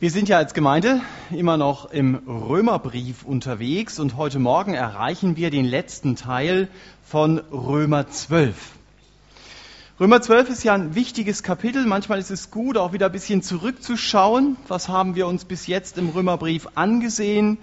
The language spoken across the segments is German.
Wir sind ja als Gemeinde immer noch im Römerbrief unterwegs und heute Morgen erreichen wir den letzten Teil von Römer 12. Römer 12 ist ja ein wichtiges Kapitel. Manchmal ist es gut, auch wieder ein bisschen zurückzuschauen. Was haben wir uns bis jetzt im Römerbrief angesehen?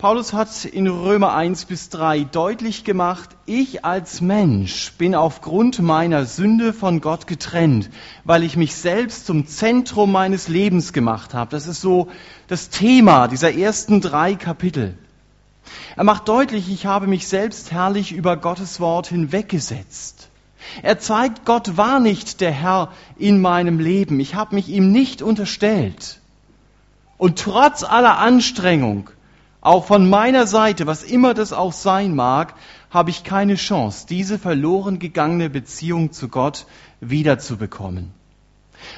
Paulus hat in Römer 1 bis 3 deutlich gemacht, ich als Mensch bin aufgrund meiner Sünde von Gott getrennt, weil ich mich selbst zum Zentrum meines Lebens gemacht habe. Das ist so das Thema dieser ersten drei Kapitel. Er macht deutlich, ich habe mich selbst herrlich über Gottes Wort hinweggesetzt. Er zeigt, Gott war nicht der Herr in meinem Leben. Ich habe mich ihm nicht unterstellt. Und trotz aller Anstrengung auch von meiner Seite, was immer das auch sein mag, habe ich keine Chance, diese verloren gegangene Beziehung zu Gott wiederzubekommen.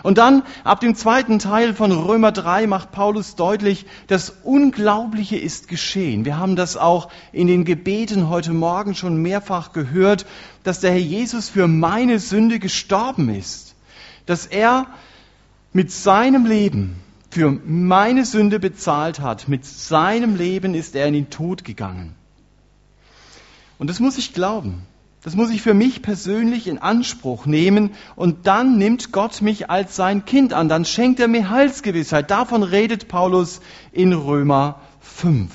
Und dann, ab dem zweiten Teil von Römer 3, macht Paulus deutlich, das Unglaubliche ist geschehen. Wir haben das auch in den Gebeten heute Morgen schon mehrfach gehört, dass der Herr Jesus für meine Sünde gestorben ist. Dass er mit seinem Leben für meine Sünde bezahlt hat. Mit seinem Leben ist er in den Tod gegangen. Und das muss ich glauben. Das muss ich für mich persönlich in Anspruch nehmen. Und dann nimmt Gott mich als sein Kind an. Dann schenkt er mir Heilsgewissheit. Davon redet Paulus in Römer 5.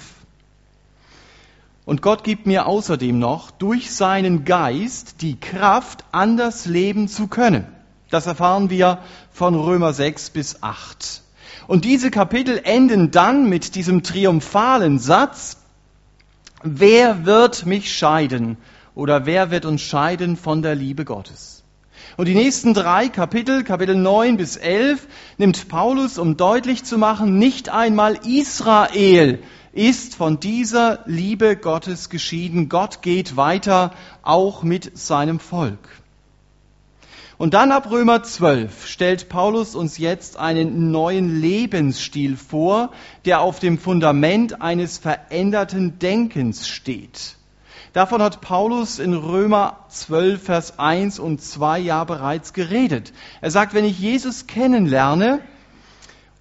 Und Gott gibt mir außerdem noch durch seinen Geist die Kraft, anders leben zu können. Das erfahren wir von Römer 6 bis 8. Und diese Kapitel enden dann mit diesem triumphalen Satz, wer wird mich scheiden oder wer wird uns scheiden von der Liebe Gottes? Und die nächsten drei Kapitel, Kapitel 9 bis 11, nimmt Paulus, um deutlich zu machen, nicht einmal Israel ist von dieser Liebe Gottes geschieden. Gott geht weiter, auch mit seinem Volk. Und dann ab Römer 12 stellt Paulus uns jetzt einen neuen Lebensstil vor, der auf dem Fundament eines veränderten Denkens steht. Davon hat Paulus in Römer 12, Vers 1 und 2 ja bereits geredet. Er sagt, wenn ich Jesus kennenlerne,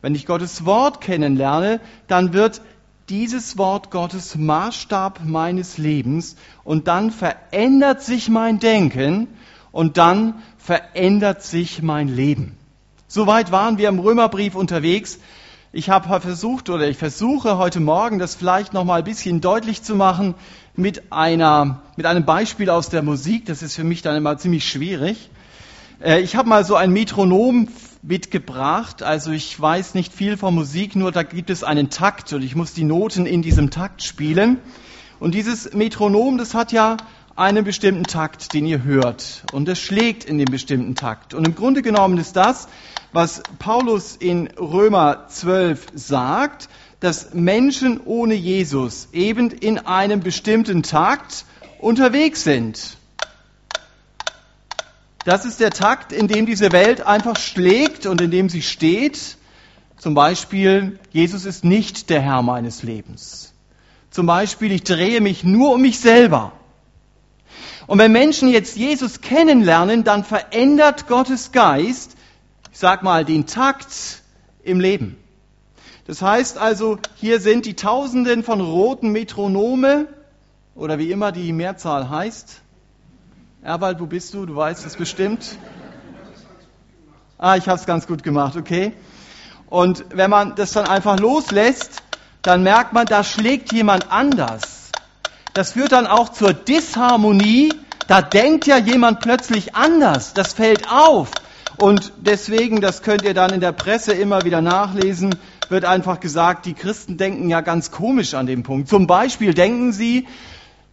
wenn ich Gottes Wort kennenlerne, dann wird dieses Wort Gottes Maßstab meines Lebens und dann verändert sich mein Denken und dann verändert sich mein Leben. Soweit waren wir im Römerbrief unterwegs. Ich habe versucht oder ich versuche heute Morgen das vielleicht noch mal ein bisschen deutlich zu machen mit einer mit einem Beispiel aus der Musik. Das ist für mich dann immer ziemlich schwierig. Äh, ich habe mal so ein Metronom mitgebracht. Also ich weiß nicht viel von Musik, nur da gibt es einen Takt und ich muss die Noten in diesem Takt spielen. Und dieses Metronom, das hat ja einen bestimmten Takt, den ihr hört. Und es schlägt in dem bestimmten Takt. Und im Grunde genommen ist das, was Paulus in Römer 12 sagt, dass Menschen ohne Jesus eben in einem bestimmten Takt unterwegs sind. Das ist der Takt, in dem diese Welt einfach schlägt und in dem sie steht. Zum Beispiel, Jesus ist nicht der Herr meines Lebens. Zum Beispiel, ich drehe mich nur um mich selber. Und wenn Menschen jetzt Jesus kennenlernen, dann verändert Gottes Geist, ich sag mal, den Takt im Leben. Das heißt also, hier sind die Tausenden von roten Metronome oder wie immer die Mehrzahl heißt. Erwald, wo bist du? Du weißt es bestimmt. Ah, ich habe es ganz gut gemacht, okay. Und wenn man das dann einfach loslässt, dann merkt man, da schlägt jemand anders das führt dann auch zur Disharmonie. Da denkt ja jemand plötzlich anders. Das fällt auf. Und deswegen, das könnt ihr dann in der Presse immer wieder nachlesen, wird einfach gesagt, die Christen denken ja ganz komisch an dem Punkt. Zum Beispiel denken sie,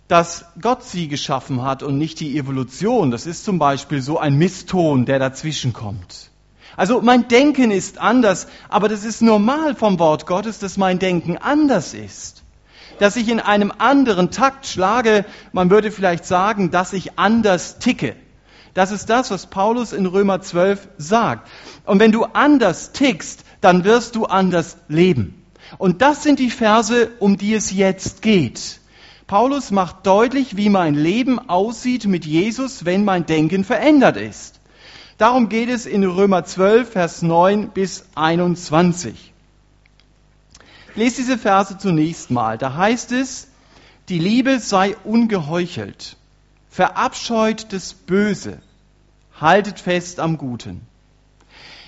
dass Gott sie geschaffen hat und nicht die Evolution. Das ist zum Beispiel so ein Misston, der dazwischen kommt. Also mein Denken ist anders, aber das ist normal vom Wort Gottes, dass mein Denken anders ist dass ich in einem anderen Takt schlage. Man würde vielleicht sagen, dass ich anders ticke. Das ist das, was Paulus in Römer 12 sagt. Und wenn du anders tickst, dann wirst du anders leben. Und das sind die Verse, um die es jetzt geht. Paulus macht deutlich, wie mein Leben aussieht mit Jesus, wenn mein Denken verändert ist. Darum geht es in Römer 12, Vers 9 bis 21. lese diese Verse zunächst mal. Da heißt es, die Liebe sei ungeheuchelt, verabscheut das Böse, haltet fest am Guten.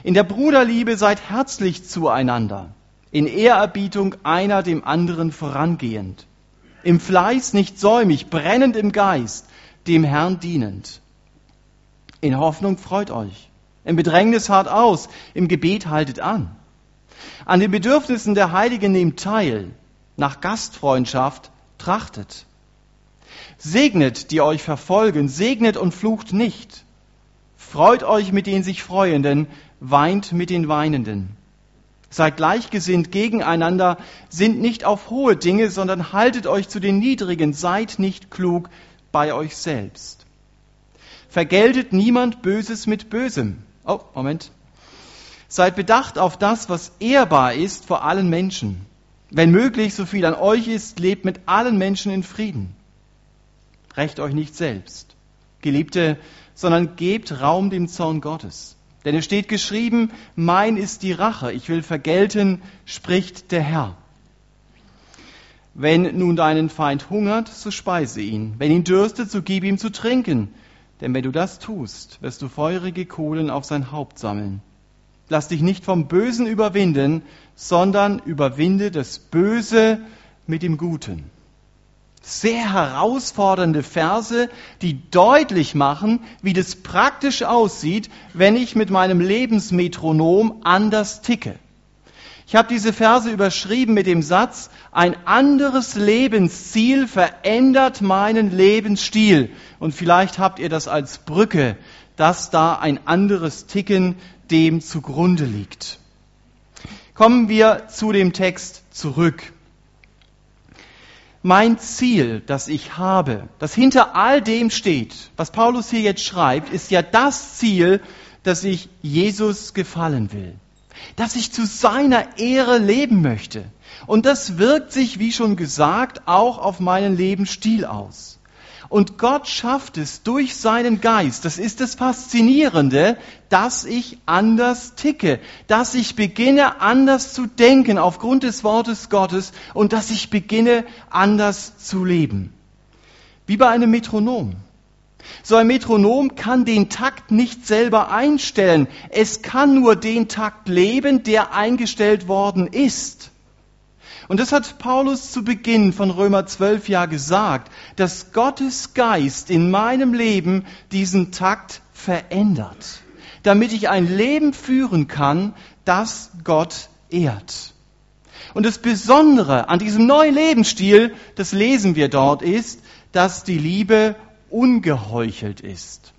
In der Bruderliebe seid herzlich zueinander, in Ehrerbietung einer dem anderen vorangehend, im Fleiß nicht säumig, brennend im Geist, dem Herrn dienend. In Hoffnung freut euch, im Bedrängnis hart aus, im Gebet haltet an. An den Bedürfnissen der Heiligen nehmt teil, nach Gastfreundschaft trachtet. Segnet, die euch verfolgen, segnet und flucht nicht. Freut euch mit den sich Freuenden, weint mit den Weinenden. Seid gleichgesinnt gegeneinander, sind nicht auf hohe Dinge, sondern haltet euch zu den Niedrigen, seid nicht klug bei euch selbst. Vergeltet niemand Böses mit Bösem. Oh, Moment. Seid bedacht auf das, was ehrbar ist vor allen Menschen. Wenn möglich, so viel an euch ist, lebt mit allen Menschen in Frieden. Recht euch nicht selbst, Geliebte, sondern gebt Raum dem Zorn Gottes. Denn es steht geschrieben, mein ist die Rache, ich will vergelten, spricht der Herr. Wenn nun deinen Feind hungert, so speise ihn. Wenn ihn dürstet, so gib ihm zu trinken. Denn wenn du das tust, wirst du feurige Kohlen auf sein Haupt sammeln. Lass dich nicht vom Bösen überwinden, sondern überwinde das Böse mit dem Guten sehr herausfordernde Verse, die deutlich machen, wie das praktisch aussieht, wenn ich mit meinem Lebensmetronom anders ticke. Ich habe diese Verse überschrieben mit dem Satz, ein anderes Lebensziel verändert meinen Lebensstil. Und vielleicht habt ihr das als Brücke, dass da ein anderes Ticken dem zugrunde liegt. Kommen wir zu dem Text zurück mein Ziel, das ich habe, das hinter all dem steht, was Paulus hier jetzt schreibt, ist ja das Ziel, dass ich Jesus gefallen will, dass ich zu seiner Ehre leben möchte. Und das wirkt sich, wie schon gesagt, auch auf meinen Lebensstil aus. Und Gott schafft es durch seinen Geist, das ist das Faszinierende, dass ich anders ticke, dass ich beginne anders zu denken aufgrund des Wortes Gottes und dass ich beginne anders zu leben. Wie bei einem Metronom. So ein Metronom kann den Takt nicht selber einstellen. Es kann nur den Takt leben, der eingestellt worden ist. Und das hat Paulus zu Beginn von Römer 12 ja gesagt, dass Gottes Geist in meinem Leben diesen Takt verändert, damit ich ein Leben führen kann, das Gott ehrt. Und das Besondere an diesem neuen Lebensstil, das lesen wir dort, ist, dass die Liebe ungeheuchelt ist.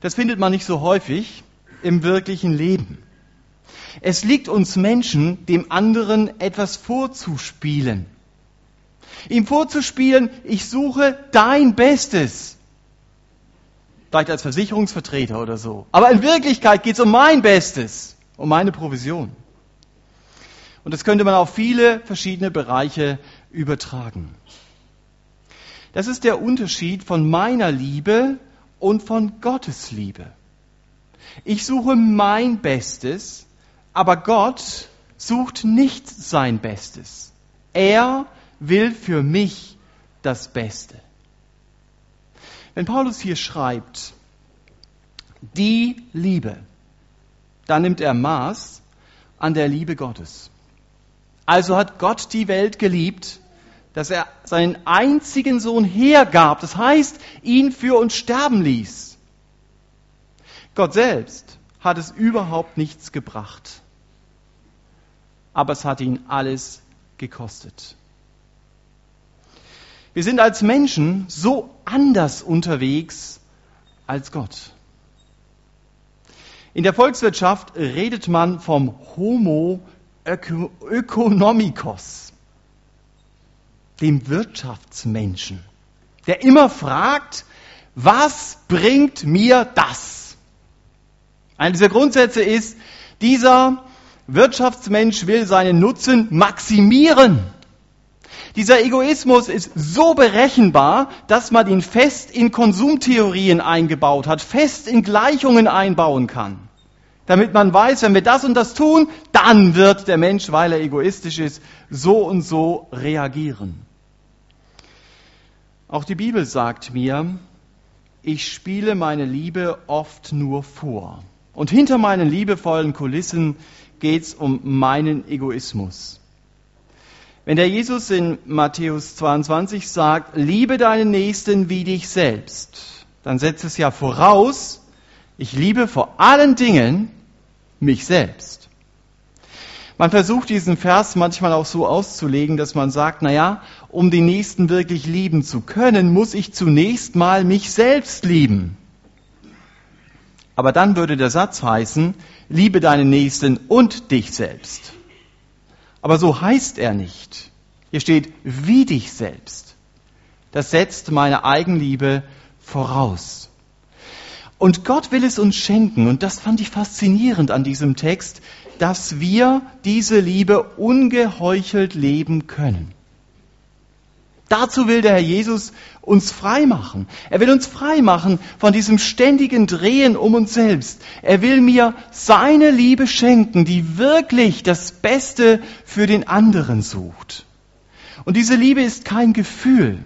Das findet man nicht so häufig im wirklichen Leben. Es liegt uns Menschen, dem anderen etwas vorzuspielen. Ihm vorzuspielen, ich suche dein Bestes. Vielleicht als Versicherungsvertreter oder so. Aber in Wirklichkeit geht es um mein Bestes, um meine Provision. Und das könnte man auf viele verschiedene Bereiche übertragen. Das ist der Unterschied von meiner Liebe und von Gottes Liebe. Ich suche mein Bestes aber Gott sucht nicht sein Bestes. Er will für mich das Beste. Wenn Paulus hier schreibt, die Liebe, dann nimmt er Maß an der Liebe Gottes. Also hat Gott die Welt geliebt, dass er seinen einzigen Sohn hergab, das heißt, ihn für uns sterben ließ. Gott selbst hat es überhaupt nichts gebracht aber es hat ihn alles gekostet. Wir sind als Menschen so anders unterwegs als Gott. In der Volkswirtschaft redet man vom Homo economicus, dem Wirtschaftsmenschen, der immer fragt, was bringt mir das? Einer dieser Grundsätze ist, dieser Wirtschaftsmensch will seinen Nutzen maximieren. Dieser Egoismus ist so berechenbar, dass man ihn fest in Konsumtheorien eingebaut hat, fest in Gleichungen einbauen kann. damit man weiß, wenn wir das und das tun, dann wird der Mensch, weil er egoistisch ist, so und so reagieren. Auch die Bibel sagt mir, ich spiele meine Liebe oft nur vor. Und hinter meinen liebevollen Kulissen geht es um meinen Egoismus. Wenn der Jesus in Matthäus 22 sagt, liebe deinen Nächsten wie dich selbst, dann setzt es ja voraus, ich liebe vor allen Dingen mich selbst. Man versucht diesen Vers manchmal auch so auszulegen, dass man sagt, na ja, um den Nächsten wirklich lieben zu können, muss ich zunächst mal mich selbst lieben. Aber dann würde der Satz heißen, liebe deinen Nächsten und dich selbst. Aber so heißt er nicht. Hier steht, wie dich selbst. Das setzt meine Eigenliebe voraus. Und Gott will es uns schenken, und das fand ich faszinierend an diesem Text, dass wir diese Liebe ungeheuchelt leben können. Dazu will der Herr Jesus uns frei machen. Er will uns frei machen von diesem ständigen Drehen um uns selbst. Er will mir seine Liebe schenken, die wirklich das Beste für den anderen sucht. Und diese Liebe ist kein Gefühl.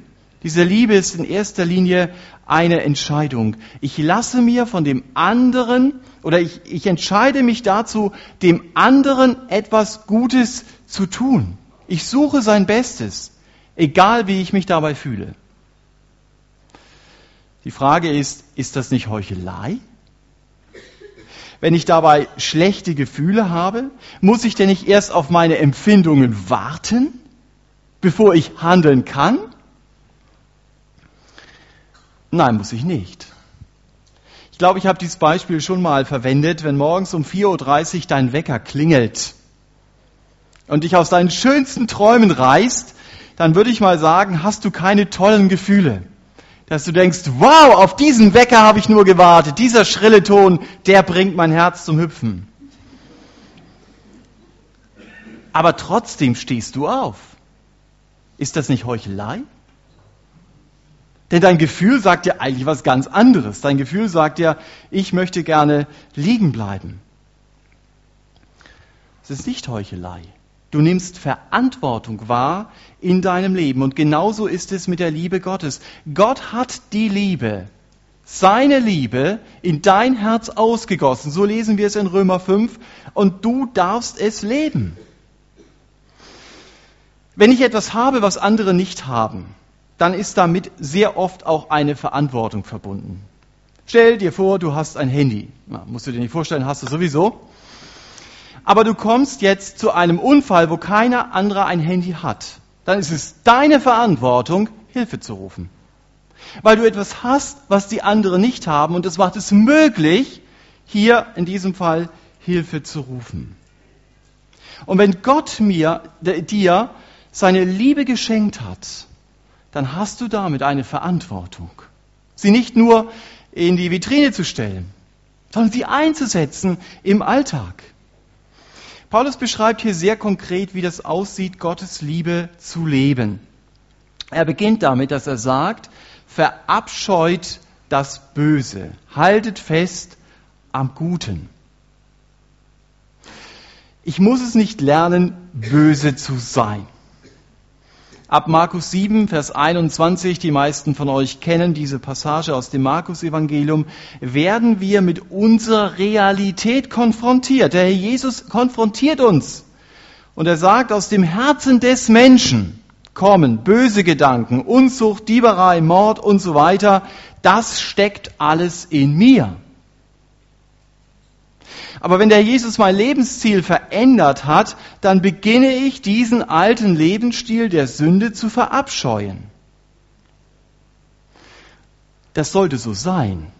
Diese Liebe ist in erster Linie eine Entscheidung. Ich lasse mir von dem anderen oder ich, ich entscheide mich dazu, dem anderen etwas Gutes zu tun. Ich suche sein Bestes egal wie ich mich dabei fühle. Die Frage ist, ist das nicht Heuchelei? Wenn ich dabei schlechte Gefühle habe, muss ich denn nicht erst auf meine Empfindungen warten, bevor ich handeln kann? Nein, muss ich nicht. Ich glaube, ich habe dieses Beispiel schon mal verwendet, wenn morgens um 4.30 Uhr dein Wecker klingelt und dich aus deinen schönsten Träumen reißt, dann würde ich mal sagen, hast du keine tollen Gefühle. Dass du denkst, wow, auf diesen Wecker habe ich nur gewartet. Dieser schrille Ton, der bringt mein Herz zum Hüpfen. Aber trotzdem stehst du auf. Ist das nicht Heuchelei? Denn dein Gefühl sagt dir eigentlich was ganz anderes. Dein Gefühl sagt dir, ich möchte gerne liegen bleiben. Es ist nicht Heuchelei. Du nimmst Verantwortung wahr in deinem Leben. Und genauso ist es mit der Liebe Gottes. Gott hat die Liebe, seine Liebe in dein Herz ausgegossen. So lesen wir es in Römer 5. Und du darfst es leben. Wenn ich etwas habe, was andere nicht haben, dann ist damit sehr oft auch eine Verantwortung verbunden. Stell dir vor, du hast ein Handy. Na, musst du dir nicht vorstellen, hast du sowieso aber du kommst jetzt zu einem Unfall, wo keiner andere ein Handy hat, dann ist es deine Verantwortung, Hilfe zu rufen. Weil du etwas hast, was die anderen nicht haben und es macht es möglich, hier in diesem Fall Hilfe zu rufen. Und wenn Gott mir, dir seine Liebe geschenkt hat, dann hast du damit eine Verantwortung. Sie nicht nur in die Vitrine zu stellen, sondern sie einzusetzen im Alltag. Paulus beschreibt hier sehr konkret, wie das aussieht, Gottes Liebe zu leben. Er beginnt damit, dass er sagt, verabscheut das Böse, haltet fest am Guten. Ich muss es nicht lernen, böse zu sein. Ab Markus 7, Vers 21, die meisten von euch kennen diese Passage aus dem Markus-Evangelium, werden wir mit unserer Realität konfrontiert. Der Herr Jesus konfrontiert uns. Und er sagt, aus dem Herzen des Menschen kommen böse Gedanken, Unzucht, Dieberei, Mord und so weiter. Das steckt alles in mir. Aber wenn der Jesus mein Lebensziel verändert hat, dann beginne ich diesen alten Lebensstil der Sünde zu verabscheuen. Das sollte so sein.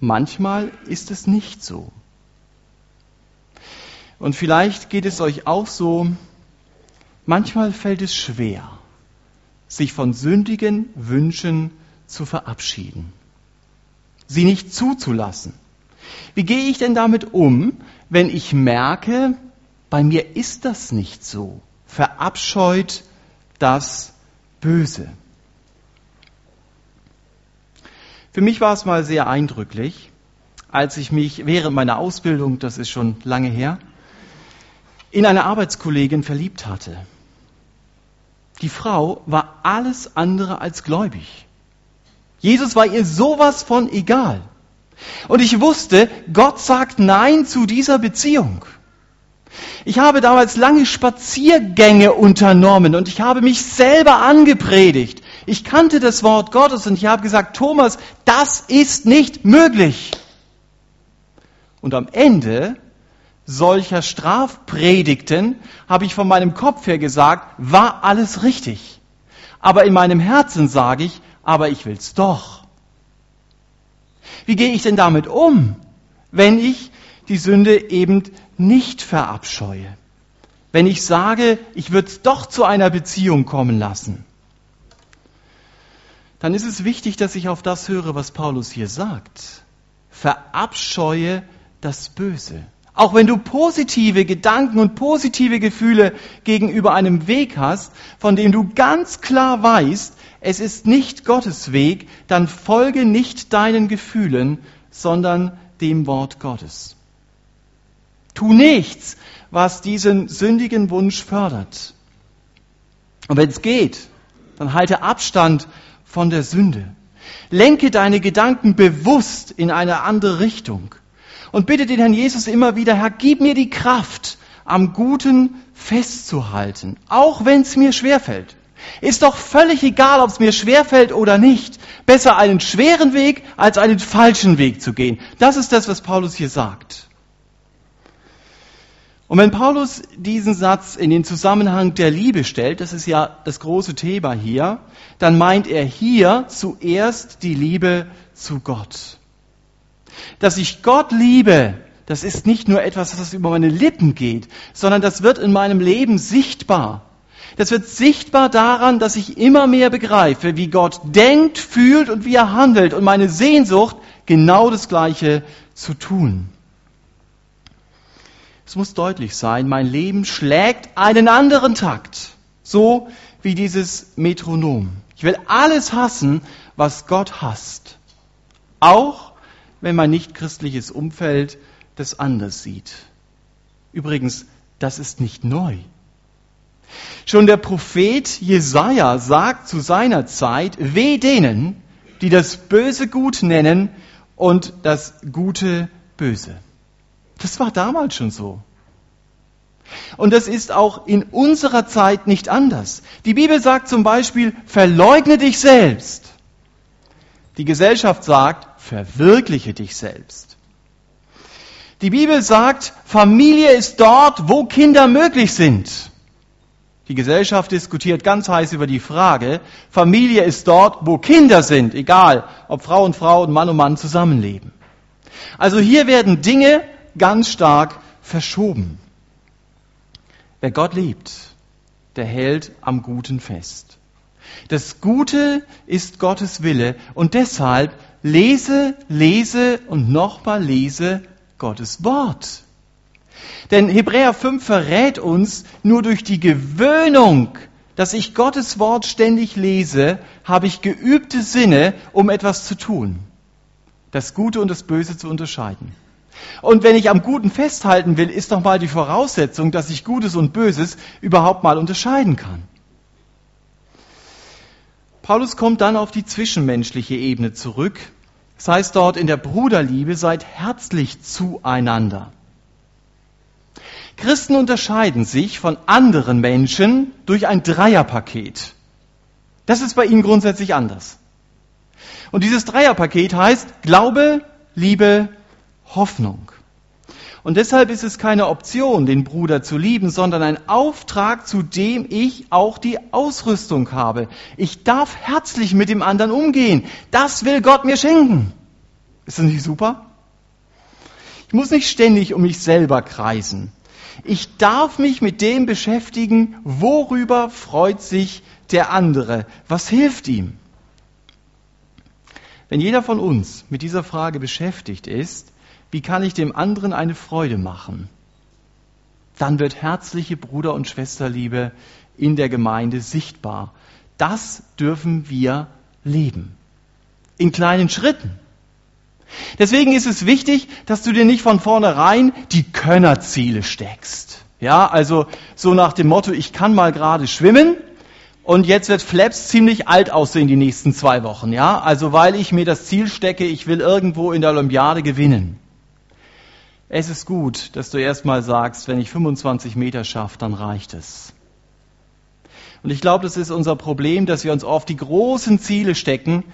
Manchmal ist es nicht so. Und vielleicht geht es euch auch so, manchmal fällt es schwer, sich von sündigen Wünschen zu verabschieden, sie nicht zuzulassen. Wie gehe ich denn damit um, wenn ich merke, bei mir ist das nicht so? Verabscheut das Böse. Für mich war es mal sehr eindrücklich, als ich mich während meiner Ausbildung, das ist schon lange her, in eine Arbeitskollegin verliebt hatte. Die Frau war alles andere als gläubig. Jesus war ihr sowas von egal. Und ich wusste, Gott sagt Nein zu dieser Beziehung. Ich habe damals lange Spaziergänge unternommen und ich habe mich selber angepredigt. Ich kannte das Wort Gottes und ich habe gesagt, Thomas, das ist nicht möglich. Und am Ende solcher Strafpredigten habe ich von meinem Kopf her gesagt, war alles richtig. Aber in meinem Herzen sage ich, aber ich will's doch. Wie gehe ich denn damit um, wenn ich die Sünde eben nicht verabscheue? Wenn ich sage, ich würde es doch zu einer Beziehung kommen lassen? Dann ist es wichtig, dass ich auf das höre, was Paulus hier sagt. Verabscheue das Böse. Auch wenn du positive Gedanken und positive Gefühle gegenüber einem Weg hast, von dem du ganz klar weißt, es ist nicht Gottes Weg, dann folge nicht deinen Gefühlen, sondern dem Wort Gottes. Tu nichts, was diesen sündigen Wunsch fördert. Und wenn es geht, dann halte Abstand von der Sünde. Lenke deine Gedanken bewusst in eine andere Richtung. Und bitte den Herrn Jesus immer wieder, Herr, gib mir die Kraft, am Guten festzuhalten, auch wenn es mir schwerfällt. Ist doch völlig egal, ob es mir schwerfällt oder nicht. Besser einen schweren Weg als einen falschen Weg zu gehen. Das ist das, was Paulus hier sagt. Und wenn Paulus diesen Satz in den Zusammenhang der Liebe stellt, das ist ja das große Thema hier, dann meint er hier zuerst die Liebe zu Gott. Dass ich Gott liebe, das ist nicht nur etwas, das über meine Lippen geht, sondern das wird in meinem Leben sichtbar. Das wird sichtbar daran, dass ich immer mehr begreife, wie Gott denkt, fühlt und wie er handelt und meine Sehnsucht, genau das Gleiche zu tun. Es muss deutlich sein, mein Leben schlägt einen anderen Takt, so wie dieses Metronom. Ich will alles hassen, was Gott hasst. Auch wenn mein nichtchristliches Umfeld das anders sieht. Übrigens, das ist nicht neu. Schon der Prophet Jesaja sagt zu seiner Zeit, weh denen, die das Böse gut nennen und das Gute böse. Das war damals schon so. Und das ist auch in unserer Zeit nicht anders. Die Bibel sagt zum Beispiel, verleugne dich selbst. Die Gesellschaft sagt, verwirkliche dich selbst. Die Bibel sagt, Familie ist dort, wo Kinder möglich sind. Die Gesellschaft diskutiert ganz heiß über die Frage, Familie ist dort, wo Kinder sind, egal ob Frau und Frau und Mann und Mann zusammenleben. Also hier werden Dinge ganz stark verschoben. Wer Gott liebt, der hält am Guten fest. Das Gute ist Gottes Wille und deshalb lese, lese und nochmal lese Gottes Wort. Denn Hebräer 5 verrät uns, nur durch die Gewöhnung, dass ich Gottes Wort ständig lese, habe ich geübte Sinne, um etwas zu tun. Das Gute und das Böse zu unterscheiden. Und wenn ich am Guten festhalten will, ist doch mal die Voraussetzung, dass ich Gutes und Böses überhaupt mal unterscheiden kann. Paulus kommt dann auf die zwischenmenschliche Ebene zurück. Das heißt dort in der Bruderliebe seid herzlich zueinander. Christen unterscheiden sich von anderen Menschen durch ein Dreierpaket. Das ist bei ihnen grundsätzlich anders. Und dieses Dreierpaket heißt Glaube, Liebe, Hoffnung. Und deshalb ist es keine Option, den Bruder zu lieben, sondern ein Auftrag, zu dem ich auch die Ausrüstung habe. Ich darf herzlich mit dem anderen umgehen. Das will Gott mir schenken. Ist das nicht super? Ich muss nicht ständig um mich selber kreisen. Ich darf mich mit dem beschäftigen, worüber freut sich der andere? Was hilft ihm? Wenn jeder von uns mit dieser Frage beschäftigt ist, wie kann ich dem anderen eine Freude machen? Dann wird herzliche Bruder- und Schwesterliebe in der Gemeinde sichtbar. Das dürfen wir leben. In kleinen Schritten. Deswegen ist es wichtig, dass du dir nicht von vornherein die Könnerziele steckst. Ja, also so nach dem Motto, ich kann mal gerade schwimmen und jetzt wird Flaps ziemlich alt aussehen die nächsten zwei Wochen. Ja, also weil ich mir das Ziel stecke, ich will irgendwo in der Olympiade gewinnen. Es ist gut, dass du erstmal sagst, wenn ich 25 Meter schaffe, dann reicht es. Und ich glaube, das ist unser Problem, dass wir uns oft die großen Ziele stecken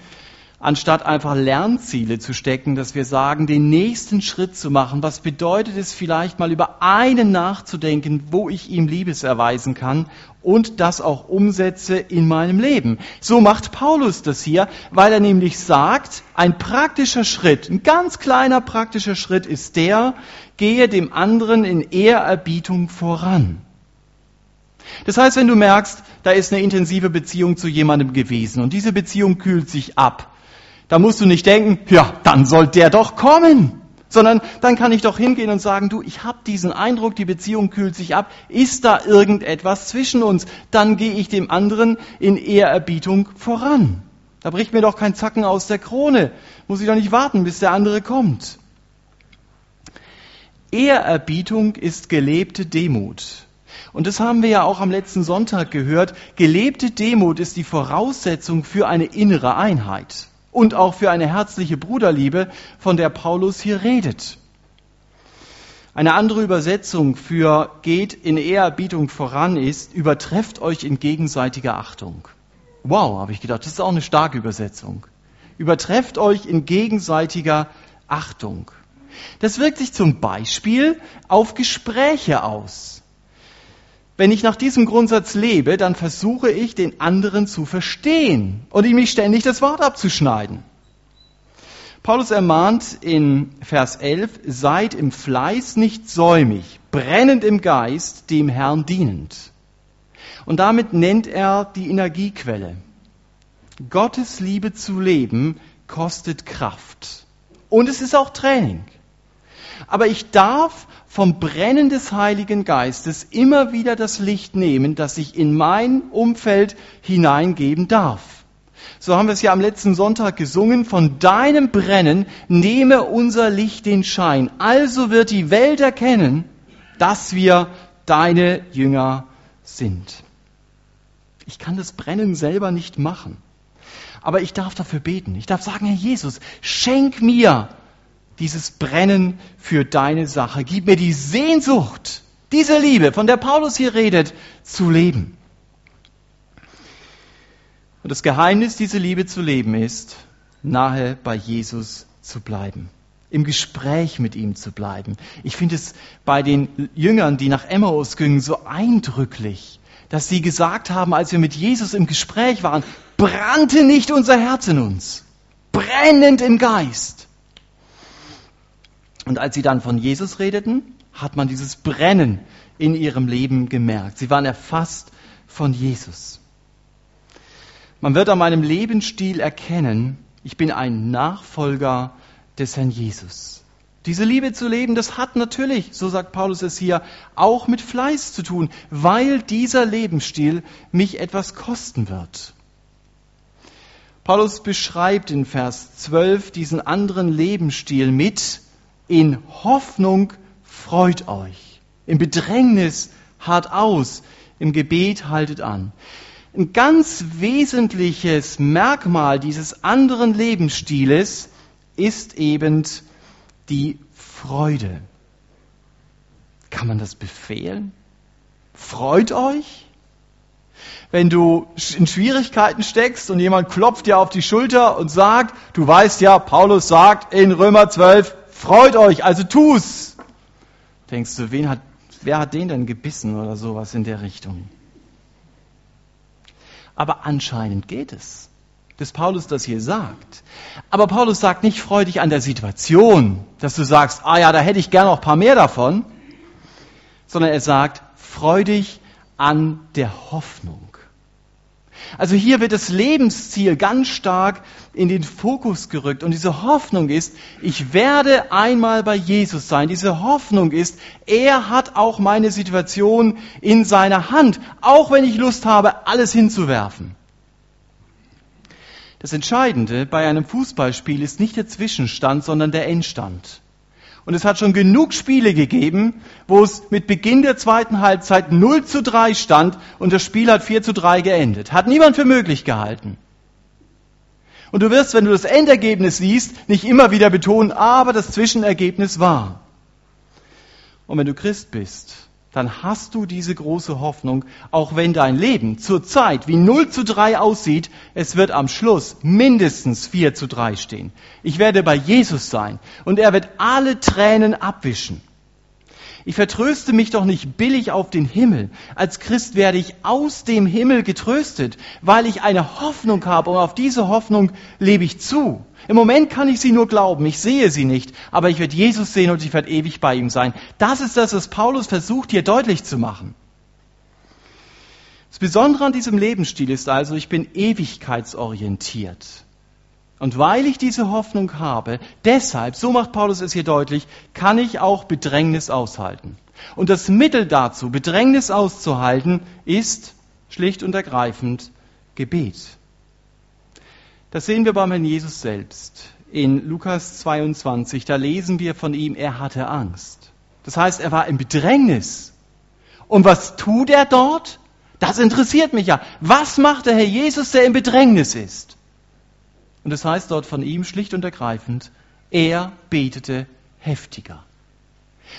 anstatt einfach Lernziele zu stecken, dass wir sagen, den nächsten Schritt zu machen. Was bedeutet es vielleicht mal über einen nachzudenken, wo ich ihm Liebes erweisen kann und das auch umsetze in meinem Leben. So macht Paulus das hier, weil er nämlich sagt, ein praktischer Schritt, ein ganz kleiner praktischer Schritt ist der, gehe dem anderen in Ehrerbietung voran. Das heißt, wenn du merkst, da ist eine intensive Beziehung zu jemandem gewesen und diese Beziehung kühlt sich ab, da musst du nicht denken, ja, dann soll der doch kommen. Sondern dann kann ich doch hingehen und sagen, du, ich habe diesen Eindruck, die Beziehung kühlt sich ab. Ist da irgendetwas zwischen uns? Dann gehe ich dem anderen in Ehrerbietung voran. Da bricht mir doch kein Zacken aus der Krone. Muss ich doch nicht warten, bis der andere kommt. Ehrerbietung ist gelebte Demut. Und das haben wir ja auch am letzten Sonntag gehört. Gelebte Demut ist die Voraussetzung für eine innere Einheit und auch für eine herzliche Bruderliebe, von der Paulus hier redet. Eine andere Übersetzung für geht in Ehrerbietung voran ist, übertrefft euch in gegenseitiger Achtung. Wow, habe ich gedacht, das ist auch eine starke Übersetzung. Übertrefft euch in gegenseitiger Achtung. Das wirkt sich zum Beispiel auf Gespräche aus. Wenn ich nach diesem Grundsatz lebe, dann versuche ich, den anderen zu verstehen und ihm nicht ständig das Wort abzuschneiden. Paulus ermahnt in Vers 11, seid im Fleiß nicht säumig, brennend im Geist, dem Herrn dienend. Und damit nennt er die Energiequelle. Gottes Liebe zu leben kostet Kraft. Und es ist auch Training. Aber ich darf vom Brennen des Heiligen Geistes immer wieder das Licht nehmen, das ich in mein Umfeld hineingeben darf. So haben wir es ja am letzten Sonntag gesungen, von deinem Brennen nehme unser Licht den Schein. Also wird die Welt erkennen, dass wir deine Jünger sind. Ich kann das Brennen selber nicht machen. Aber ich darf dafür beten. Ich darf sagen, Herr Jesus, schenk mir dieses Brennen für deine Sache. Gib mir die Sehnsucht, diese Liebe, von der Paulus hier redet, zu leben. Und das Geheimnis, diese Liebe zu leben, ist, nahe bei Jesus zu bleiben, im Gespräch mit ihm zu bleiben. Ich finde es bei den Jüngern, die nach Emmaus gingen, so eindrücklich, dass sie gesagt haben, als wir mit Jesus im Gespräch waren, brannte nicht unser Herz in uns, brennend im Geist. Und als sie dann von Jesus redeten, hat man dieses Brennen in ihrem Leben gemerkt. Sie waren erfasst von Jesus. Man wird an meinem Lebensstil erkennen, ich bin ein Nachfolger des Herrn Jesus. Diese Liebe zu leben, das hat natürlich, so sagt Paulus es hier, auch mit Fleiß zu tun, weil dieser Lebensstil mich etwas kosten wird. Paulus beschreibt in Vers 12 diesen anderen Lebensstil mit in Hoffnung freut euch. Im Bedrängnis hart aus. Im Gebet haltet an. Ein ganz wesentliches Merkmal dieses anderen Lebensstiles ist eben die Freude. Kann man das befehlen? Freut euch? Wenn du in Schwierigkeiten steckst und jemand klopft dir auf die Schulter und sagt, du weißt ja, Paulus sagt in Römer 12, Freut euch, also tu's. Denkst du, wen hat, wer hat den denn gebissen oder sowas in der Richtung? Aber anscheinend geht es, dass Paulus das hier sagt. Aber Paulus sagt nicht, freu dich an der Situation, dass du sagst, ah ja, da hätte ich gern noch ein paar mehr davon, sondern er sagt, freu dich an der Hoffnung. Also hier wird das Lebensziel ganz stark in den Fokus gerückt. Und diese Hoffnung ist, ich werde einmal bei Jesus sein. Diese Hoffnung ist, er hat auch meine Situation in seiner Hand, auch wenn ich Lust habe, alles hinzuwerfen. Das Entscheidende bei einem Fußballspiel ist nicht der Zwischenstand, sondern der Endstand. Und es hat schon genug Spiele gegeben, wo es mit Beginn der zweiten Halbzeit 0 zu 3 stand und das Spiel hat 4 zu 3 geendet. Hat niemand für möglich gehalten. Und du wirst, wenn du das Endergebnis siehst, nicht immer wieder betonen, aber das Zwischenergebnis war. Und wenn du Christ bist, dann hast du diese große Hoffnung, auch wenn dein Leben zur Zeit wie 0 zu 3 aussieht, es wird am Schluss mindestens 4 zu 3 stehen. Ich werde bei Jesus sein und er wird alle Tränen abwischen. Ich vertröste mich doch nicht billig auf den Himmel. Als Christ werde ich aus dem Himmel getröstet, weil ich eine Hoffnung habe und auf diese Hoffnung lebe ich zu. Im Moment kann ich sie nur glauben, ich sehe sie nicht, aber ich werde Jesus sehen und ich werde ewig bei ihm sein. Das ist das, was Paulus versucht hier deutlich zu machen. Das Besondere an diesem Lebensstil ist also, ich bin ewigkeitsorientiert. Und weil ich diese Hoffnung habe, deshalb, so macht Paulus es hier deutlich, kann ich auch Bedrängnis aushalten. Und das Mittel dazu, Bedrängnis auszuhalten, ist schlicht und ergreifend Gebet. Das sehen wir beim Herrn Jesus selbst. In Lukas 22, da lesen wir von ihm, er hatte Angst. Das heißt, er war im Bedrängnis. Und was tut er dort? Das interessiert mich ja. Was macht der Herr Jesus, der im Bedrängnis ist? Und das heißt dort von ihm schlicht und ergreifend, er betete heftiger.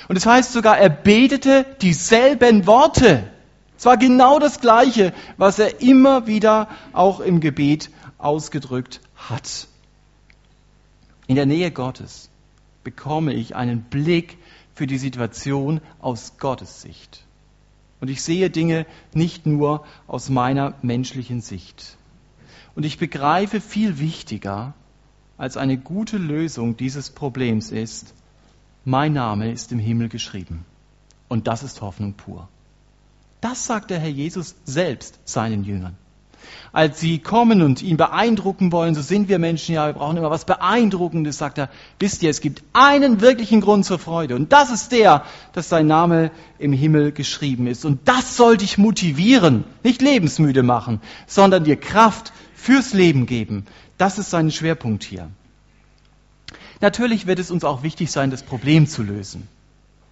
Und es das heißt sogar, er betete dieselben Worte. Es war genau das Gleiche, was er immer wieder auch im Gebet ausgedrückt hat. In der Nähe Gottes bekomme ich einen Blick für die Situation aus Gottes Sicht. Und ich sehe Dinge nicht nur aus meiner menschlichen Sicht. Und ich begreife viel wichtiger als eine gute Lösung dieses Problems ist, mein Name ist im Himmel geschrieben. Und das ist Hoffnung pur. Das sagt der Herr Jesus selbst seinen Jüngern. Als sie kommen und ihn beeindrucken wollen, so sind wir Menschen ja, wir brauchen immer was Beeindruckendes, sagt er, wisst ihr, es gibt einen wirklichen Grund zur Freude. Und das ist der, dass sein Name im Himmel geschrieben ist. Und das soll dich motivieren, nicht lebensmüde machen, sondern dir Kraft fürs Leben geben. Das ist sein Schwerpunkt hier. Natürlich wird es uns auch wichtig sein, das Problem zu lösen.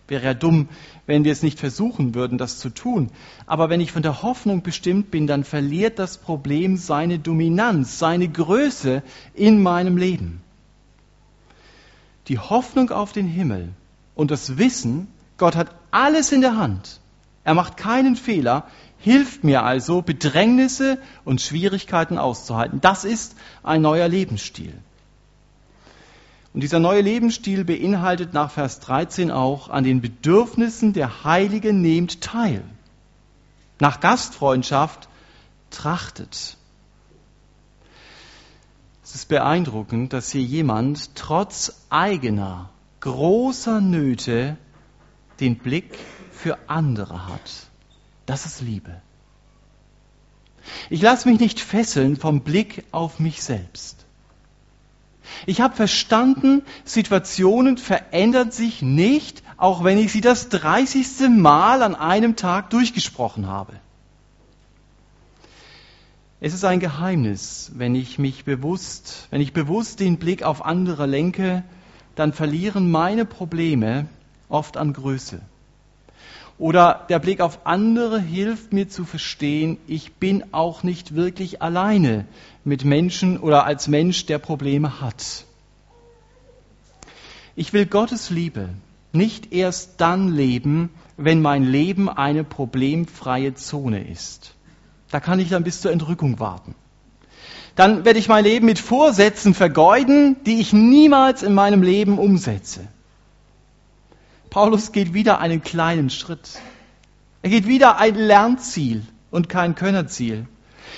Wäre ja dumm, wenn wir es nicht versuchen würden, das zu tun. Aber wenn ich von der Hoffnung bestimmt bin, dann verliert das Problem seine Dominanz, seine Größe in meinem Leben. Die Hoffnung auf den Himmel und das Wissen, Gott hat alles in der Hand. Er macht keinen Fehler, hilft mir also, Bedrängnisse und Schwierigkeiten auszuhalten. Das ist ein neuer Lebensstil. Und dieser neue Lebensstil beinhaltet nach Vers 13 auch, an den Bedürfnissen der Heiligen nehmt teil. Nach Gastfreundschaft trachtet. Es ist beeindruckend, dass hier jemand trotz eigener großer Nöte den Blick für andere hat. Das ist Liebe. Ich lasse mich nicht fesseln vom Blick auf mich selbst. Ich habe verstanden, Situationen verändern sich nicht, auch wenn ich sie das 30. Mal an einem Tag durchgesprochen habe. Es ist ein Geheimnis, wenn ich mich bewusst, wenn ich bewusst den Blick auf andere lenke, dann verlieren meine Probleme oft an Größe. Oder der Blick auf andere hilft mir zu verstehen, ich bin auch nicht wirklich alleine mit Menschen oder als Mensch, der Probleme hat. Ich will Gottes Liebe nicht erst dann leben, wenn mein Leben eine problemfreie Zone ist. Da kann ich dann bis zur Entrückung warten. Dann werde ich mein Leben mit Vorsätzen vergeuden, die ich niemals in meinem Leben umsetze. Paulus geht wieder einen kleinen Schritt. Er geht wieder ein Lernziel und kein Könnerziel.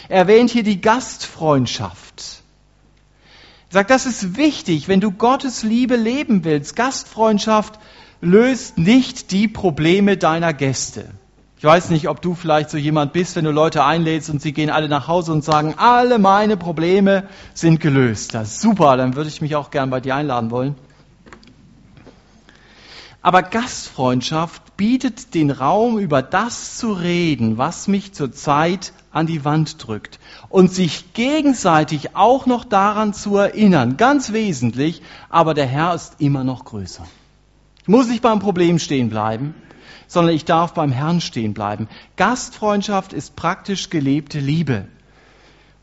Er erwähnt hier die Gastfreundschaft. Er sagt, das ist wichtig, wenn du Gottes Liebe leben willst. Gastfreundschaft löst nicht die Probleme deiner Gäste. Ich weiß nicht, ob du vielleicht so jemand bist, wenn du Leute einlädst und sie gehen alle nach Hause und sagen, alle meine Probleme sind gelöst. Das ist super, dann würde ich mich auch gern bei dir einladen wollen. Aber Gastfreundschaft bietet den Raum, über das zu reden, was mich zurzeit an die Wand drückt. Und sich gegenseitig auch noch daran zu erinnern. Ganz wesentlich, aber der Herr ist immer noch größer. Ich muss nicht beim Problem stehen bleiben, sondern ich darf beim Herrn stehen bleiben. Gastfreundschaft ist praktisch gelebte Liebe.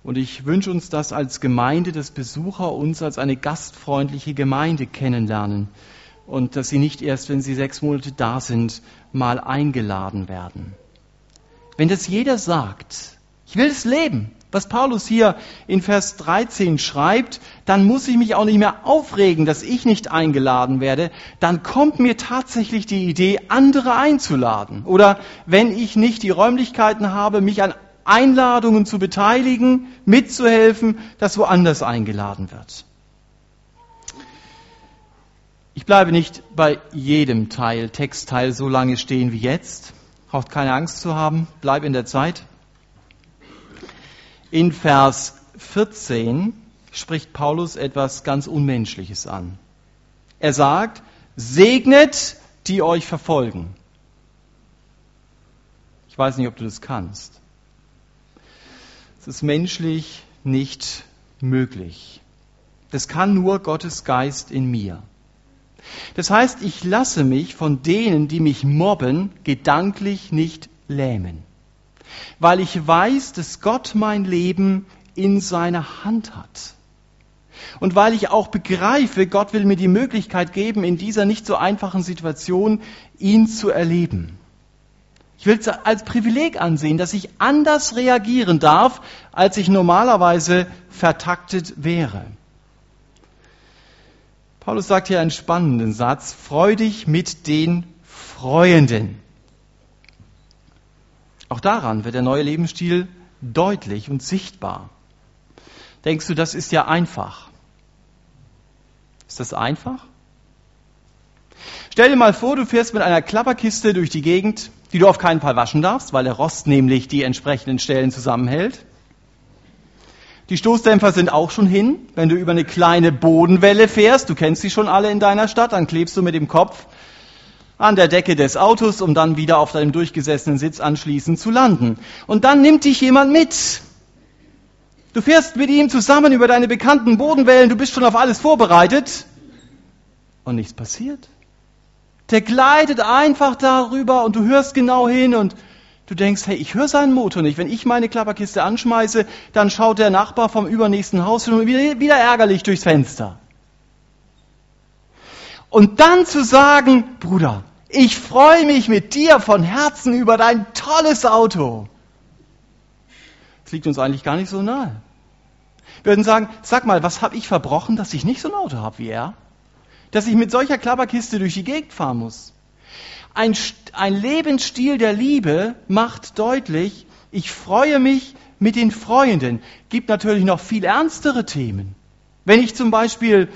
Und ich wünsche uns das als Gemeinde, dass Besucher uns als eine gastfreundliche Gemeinde kennenlernen und dass sie nicht erst, wenn sie sechs Monate da sind, mal eingeladen werden. Wenn das jeder sagt, ich will es leben, was Paulus hier in Vers 13 schreibt, dann muss ich mich auch nicht mehr aufregen, dass ich nicht eingeladen werde. Dann kommt mir tatsächlich die Idee, andere einzuladen. Oder wenn ich nicht die Räumlichkeiten habe, mich an Einladungen zu beteiligen, mitzuhelfen, dass woanders eingeladen wird. Ich bleibe nicht bei jedem Teil, Textteil so lange stehen wie jetzt. Braucht keine Angst zu haben, bleib in der Zeit. In Vers 14 spricht Paulus etwas ganz Unmenschliches an. Er sagt, segnet, die euch verfolgen. Ich weiß nicht, ob du das kannst. Es ist menschlich nicht möglich. Das kann nur Gottes Geist in mir. Das heißt, ich lasse mich von denen, die mich mobben, gedanklich nicht lähmen, weil ich weiß, dass Gott mein Leben in seiner Hand hat. Und weil ich auch begreife, Gott will mir die Möglichkeit geben, in dieser nicht so einfachen Situation ihn zu erleben. Ich will es als Privileg ansehen, dass ich anders reagieren darf, als ich normalerweise vertaktet wäre. Paulus sagt hier einen spannenden Satz, freu dich mit den Freuenden. Auch daran wird der neue Lebensstil deutlich und sichtbar. Denkst du, das ist ja einfach? Ist das einfach? Stell dir mal vor, du fährst mit einer Klapperkiste durch die Gegend, die du auf keinen Fall waschen darfst, weil der Rost nämlich die entsprechenden Stellen zusammenhält. Die Stoßdämpfer sind auch schon hin. Wenn du über eine kleine Bodenwelle fährst, du kennst sie schon alle in deiner Stadt, dann klebst du mit dem Kopf an der Decke des Autos, um dann wieder auf deinem durchgesessenen Sitz anschließend zu landen. Und dann nimmt dich jemand mit. Du fährst mit ihm zusammen über deine bekannten Bodenwellen, du bist schon auf alles vorbereitet und nichts passiert. Der gleitet einfach darüber und du hörst genau hin und Du denkst, hey, ich höre seinen Motor nicht. Wenn ich meine Klapperkiste anschmeiße, dann schaut der Nachbar vom übernächsten Haus wieder, wieder ärgerlich durchs Fenster. Und dann zu sagen, Bruder, ich freue mich mit dir von Herzen über dein tolles Auto. Das liegt uns eigentlich gar nicht so nahe. Wir würden sagen, sag mal, was habe ich verbrochen, dass ich nicht so ein Auto habe wie er? Dass ich mit solcher Klapperkiste durch die Gegend fahren muss? Ein, ein Lebensstil der Liebe macht deutlich, ich freue mich mit den Freunden. Gibt natürlich noch viel ernstere Themen. Wenn ich zum Beispiel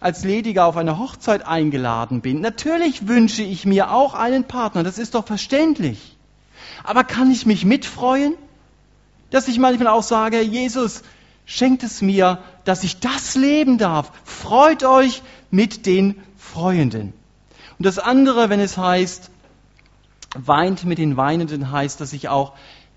als Lediger auf eine Hochzeit eingeladen bin, natürlich wünsche ich mir auch einen Partner, das ist doch verständlich. Aber kann ich mich mitfreuen? Dass ich manchmal auch sage, Jesus, schenkt es mir, dass ich das leben darf. Freut euch mit den Freunden. Und das andere, wenn es heißt, weint mit den Weinenden, heißt, dass ich auch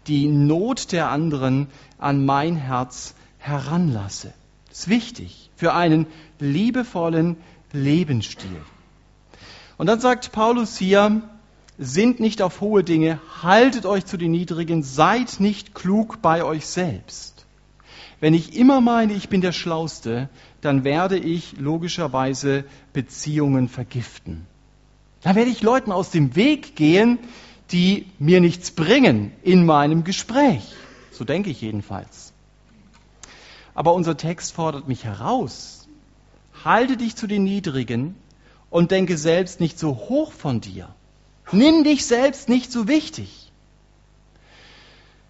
die Not der anderen an mein Herz heranlasse. Das ist wichtig für einen liebevollen Lebensstil. Und dann sagt Paulus hier, sind nicht auf hohe Dinge, haltet euch zu den Niedrigen, seid nicht klug bei euch selbst. Wenn ich immer meine, ich bin der Schlauste, dann werde ich logischerweise Beziehungen vergiften. Da werde ich Leuten aus dem Weg gehen, die mir nichts bringen in meinem Gespräch. So denke ich jedenfalls. Aber unser Text fordert mich heraus. Halte dich zu den Niedrigen und denke selbst nicht so hoch von dir. Nimm dich selbst nicht so wichtig.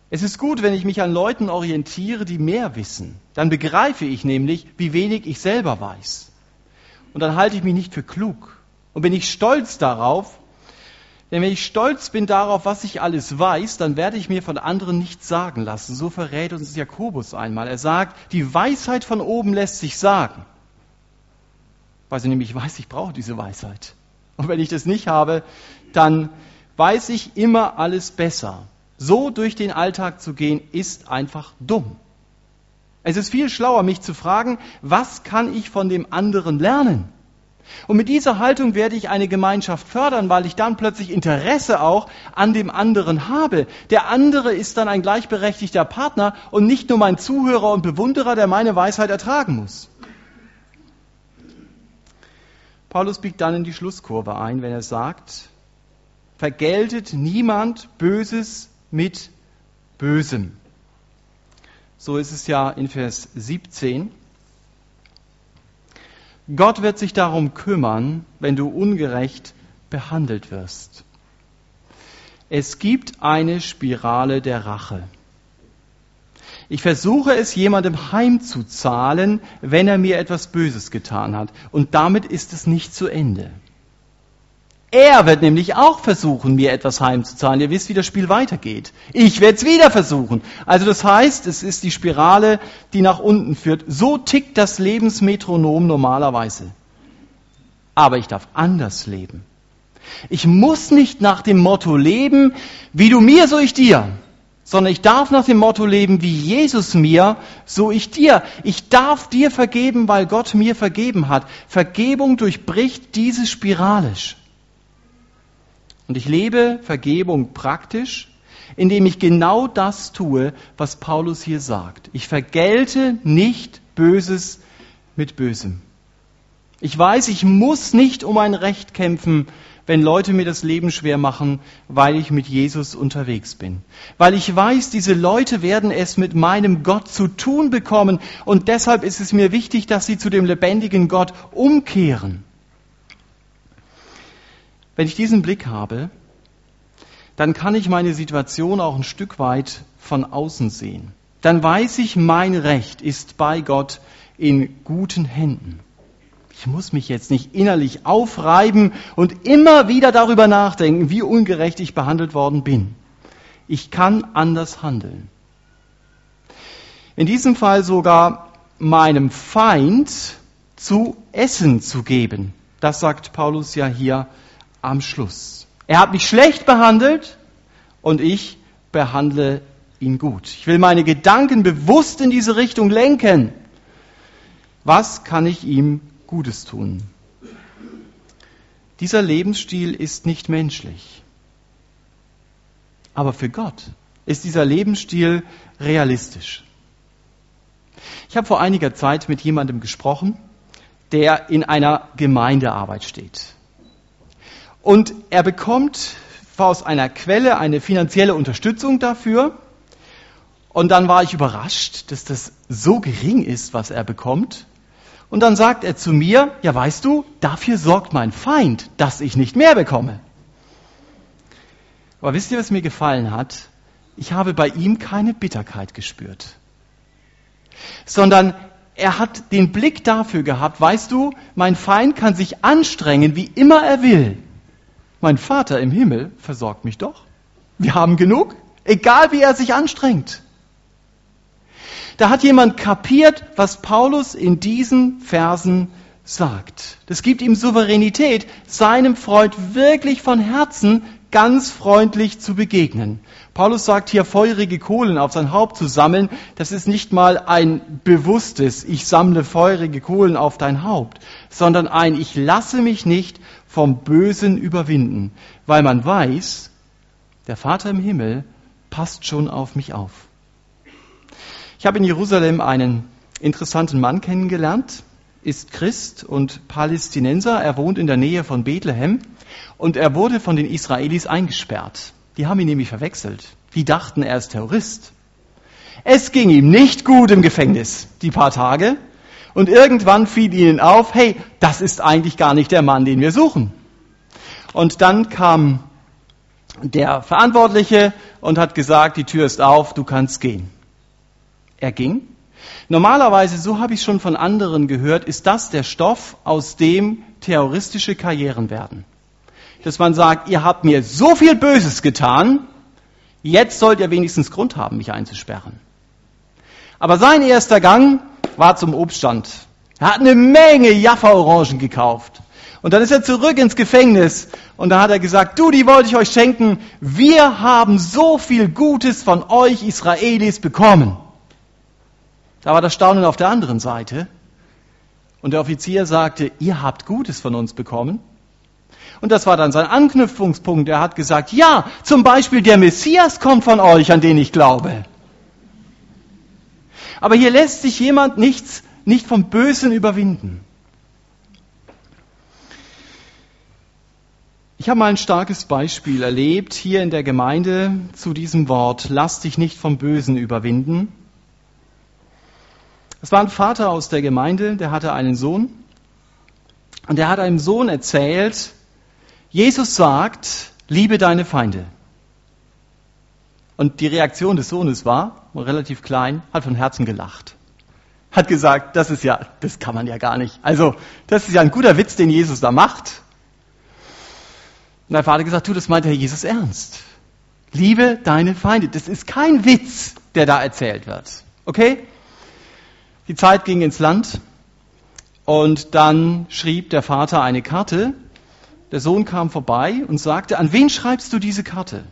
Es ist gut, wenn ich mich an Leuten orientiere, die mehr wissen. Dann begreife ich nämlich, wie wenig ich selber weiß. Und dann halte ich mich nicht für klug. Und bin ich stolz darauf, denn wenn ich stolz bin darauf, was ich alles weiß, dann werde ich mir von anderen nichts sagen lassen. So verrät uns Jakobus einmal. Er sagt, die Weisheit von oben lässt sich sagen. Weil sie nämlich weiß, ich brauche diese Weisheit. Und wenn ich das nicht habe, dann weiß ich immer alles besser. So durch den Alltag zu gehen, ist einfach dumm. Es ist viel schlauer, mich zu fragen, was kann ich von dem anderen lernen? Und mit dieser Haltung werde ich eine Gemeinschaft fördern, weil ich dann plötzlich Interesse auch an dem anderen habe. Der andere ist dann ein gleichberechtigter Partner und nicht nur mein Zuhörer und Bewunderer, der meine Weisheit ertragen muss. Paulus biegt dann in die Schlusskurve ein, wenn er sagt, vergeltet niemand Böses mit Bösem. So ist es ja in Vers 17. Gott wird sich darum kümmern, wenn du ungerecht behandelt wirst. Es gibt eine Spirale der Rache. Ich versuche es jemandem heimzuzahlen, wenn er mir etwas Böses getan hat. Und damit ist es nicht zu Ende. Er wird nämlich auch versuchen, mir etwas heimzuzahlen. Ihr wisst, wie das Spiel weitergeht. Ich werde es wieder versuchen. Also das heißt, es ist die Spirale, die nach unten führt. So tickt das Lebensmetronom normalerweise. Aber ich darf anders leben. Ich muss nicht nach dem Motto leben, wie du mir, so ich dir, sondern ich darf nach dem Motto leben, wie Jesus mir, so ich dir. Ich darf dir vergeben, weil Gott mir vergeben hat. Vergebung durchbricht diese spiralisch. Und ich lebe Vergebung praktisch, indem ich genau das tue, was Paulus hier sagt. Ich vergelte nicht Böses mit Bösem. Ich weiß, ich muss nicht um ein Recht kämpfen, wenn Leute mir das Leben schwer machen, weil ich mit Jesus unterwegs bin. Weil ich weiß, diese Leute werden es mit meinem Gott zu tun bekommen und deshalb ist es mir wichtig, dass sie zu dem lebendigen Gott umkehren. Wenn ich diesen Blick habe, dann kann ich meine Situation auch ein Stück weit von außen sehen. Dann weiß ich, mein Recht ist bei Gott in guten Händen. Ich muss mich jetzt nicht innerlich aufreiben und immer wieder darüber nachdenken, wie ungerecht ich behandelt worden bin. Ich kann anders handeln. In diesem Fall sogar meinem Feind zu essen zu geben. Das sagt Paulus ja hier am Schluss. Er hat mich schlecht behandelt und ich behandle ihn gut. Ich will meine Gedanken bewusst in diese Richtung lenken. Was kann ich ihm Gutes tun? Dieser Lebensstil ist nicht menschlich. Aber für Gott ist dieser Lebensstil realistisch. Ich habe vor einiger Zeit mit jemandem gesprochen, der in einer Gemeindearbeit steht. Und er bekommt aus einer Quelle eine finanzielle Unterstützung dafür. Und dann war ich überrascht, dass das so gering ist, was er bekommt. Und dann sagt er zu mir, ja weißt du, dafür sorgt mein Feind, dass ich nicht mehr bekomme. Aber wisst ihr, was mir gefallen hat? Ich habe bei ihm keine Bitterkeit gespürt, sondern er hat den Blick dafür gehabt, weißt du, mein Feind kann sich anstrengen, wie immer er will. Mein Vater im Himmel versorgt mich doch. Wir haben genug, egal wie er sich anstrengt. Da hat jemand kapiert, was Paulus in diesen Versen sagt. Das gibt ihm Souveränität, seinem Freund wirklich von Herzen ganz freundlich zu begegnen. Paulus sagt hier, feurige Kohlen auf sein Haupt zu sammeln, das ist nicht mal ein bewusstes, ich sammle feurige Kohlen auf dein Haupt, sondern ein, ich lasse mich nicht vom Bösen überwinden, weil man weiß, der Vater im Himmel passt schon auf mich auf. Ich habe in Jerusalem einen interessanten Mann kennengelernt, ist Christ und Palästinenser. Er wohnt in der Nähe von Bethlehem und er wurde von den Israelis eingesperrt. Die haben ihn nämlich verwechselt. Die dachten, er ist Terrorist. Es ging ihm nicht gut im Gefängnis, die paar Tage. Und irgendwann fiel ihnen auf, hey, das ist eigentlich gar nicht der Mann, den wir suchen. Und dann kam der Verantwortliche und hat gesagt, die Tür ist auf, du kannst gehen. Er ging. Normalerweise, so habe ich schon von anderen gehört, ist das der Stoff, aus dem terroristische Karrieren werden. Dass man sagt, ihr habt mir so viel Böses getan, jetzt sollt ihr wenigstens Grund haben, mich einzusperren. Aber sein erster Gang war zum Obststand. Er hat eine Menge Jaffa-Orangen gekauft. Und dann ist er zurück ins Gefängnis und da hat er gesagt, du, die wollte ich euch schenken, wir haben so viel Gutes von euch Israelis bekommen. Da war das Staunen auf der anderen Seite. Und der Offizier sagte, ihr habt Gutes von uns bekommen. Und das war dann sein Anknüpfungspunkt. Er hat gesagt, ja, zum Beispiel der Messias kommt von euch, an den ich glaube. Aber hier lässt sich jemand nichts, nicht vom Bösen überwinden. Ich habe mal ein starkes Beispiel erlebt hier in der Gemeinde zu diesem Wort, lass dich nicht vom Bösen überwinden. Es war ein Vater aus der Gemeinde, der hatte einen Sohn und der hat einem Sohn erzählt, Jesus sagt, liebe deine Feinde. Und die Reaktion des Sohnes war, relativ klein, hat von Herzen gelacht. Hat gesagt, das ist ja, das kann man ja gar nicht. Also, das ist ja ein guter Witz, den Jesus da macht. Und der Vater gesagt, du, das meint Herr Jesus ernst. Liebe deine Feinde. Das ist kein Witz, der da erzählt wird. Okay? Die Zeit ging ins Land und dann schrieb der Vater eine Karte der Sohn kam vorbei und sagte, an wen schreibst du diese Karte?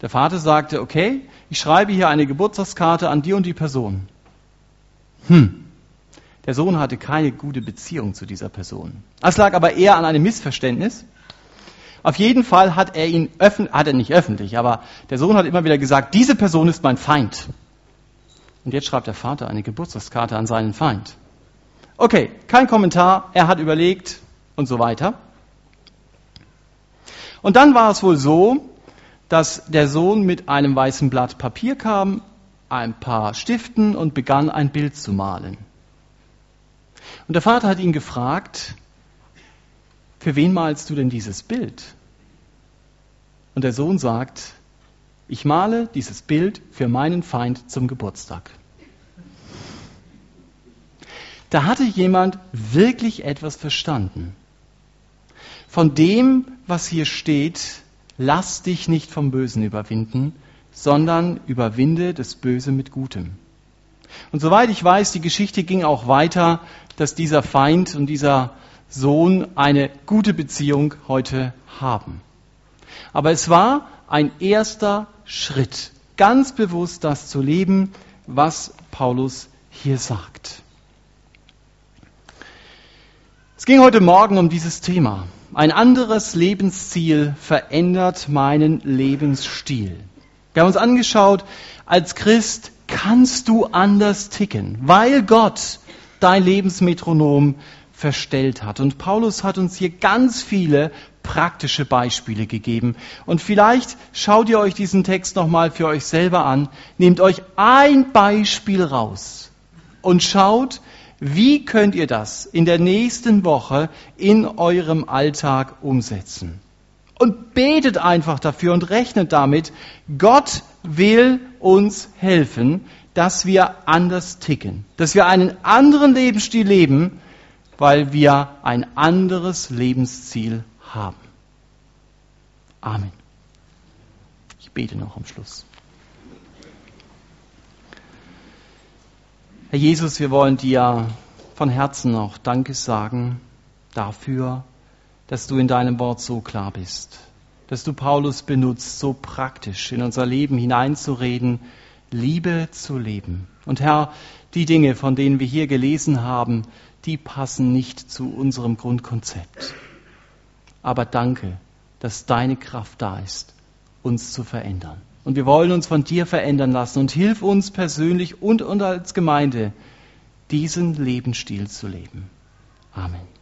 Der Vater sagte, okay, ich schreibe hier eine Geburtstagskarte an die und die Person. Hm. Der Sohn hatte keine gute Beziehung zu dieser Person. Das lag aber eher an einem Missverständnis. Auf jeden Fall hat er ihn öffentlich, hat er nicht öffentlich, aber der Sohn hat immer wieder gesagt, diese Person ist mein Feind. Und jetzt schreibt der Vater eine Geburtstagskarte an seinen Feind. Okay, kein Kommentar, er hat überlegt und so weiter. Und dann war es wohl so, dass der Sohn mit einem weißen Blatt Papier kam, ein paar Stiften und begann ein Bild zu malen. Und der Vater hat ihn gefragt, für wen malst du denn dieses Bild? Und der Sohn sagt, ich male dieses Bild für meinen Feind zum Geburtstag. Da hatte jemand wirklich etwas verstanden von dem, was hier steht, lass dich nicht vom Bösen überwinden, sondern überwinde das Böse mit Gutem. Und soweit ich weiß, die Geschichte ging auch weiter, dass dieser Feind und dieser Sohn eine gute Beziehung heute haben. Aber es war ein erster Schritt, ganz bewusst das zu leben, was Paulus hier sagt. Es ging heute Morgen um dieses Thema. Ein anderes Lebensziel verändert meinen Lebensstil. Wir haben uns angeschaut, als Christ kannst du anders ticken, weil Gott dein Lebensmetronom verstellt hat. Und Paulus hat uns hier ganz viele praktische Beispiele gegeben. Und vielleicht schaut ihr euch diesen Text nochmal für euch selber an, nehmt euch ein Beispiel raus und schaut, wie könnt ihr das in der nächsten Woche in eurem Alltag umsetzen? Und betet einfach dafür und rechnet damit, Gott will uns helfen, dass wir anders ticken, dass wir einen anderen Lebensstil leben, weil wir ein anderes Lebensziel haben. Amen. Ich bete noch am Schluss. Herr Jesus, wir wollen dir von Herzen noch Danke sagen dafür, dass du in deinem Wort so klar bist, dass du Paulus benutzt, so praktisch in unser Leben hineinzureden, Liebe zu leben. Und Herr, die Dinge, von denen wir hier gelesen haben, die passen nicht zu unserem Grundkonzept. Aber danke, dass deine Kraft da ist, uns zu verändern. Und wir wollen uns von dir verändern lassen. Und hilf uns persönlich und, und als Gemeinde, diesen Lebensstil zu leben. Amen.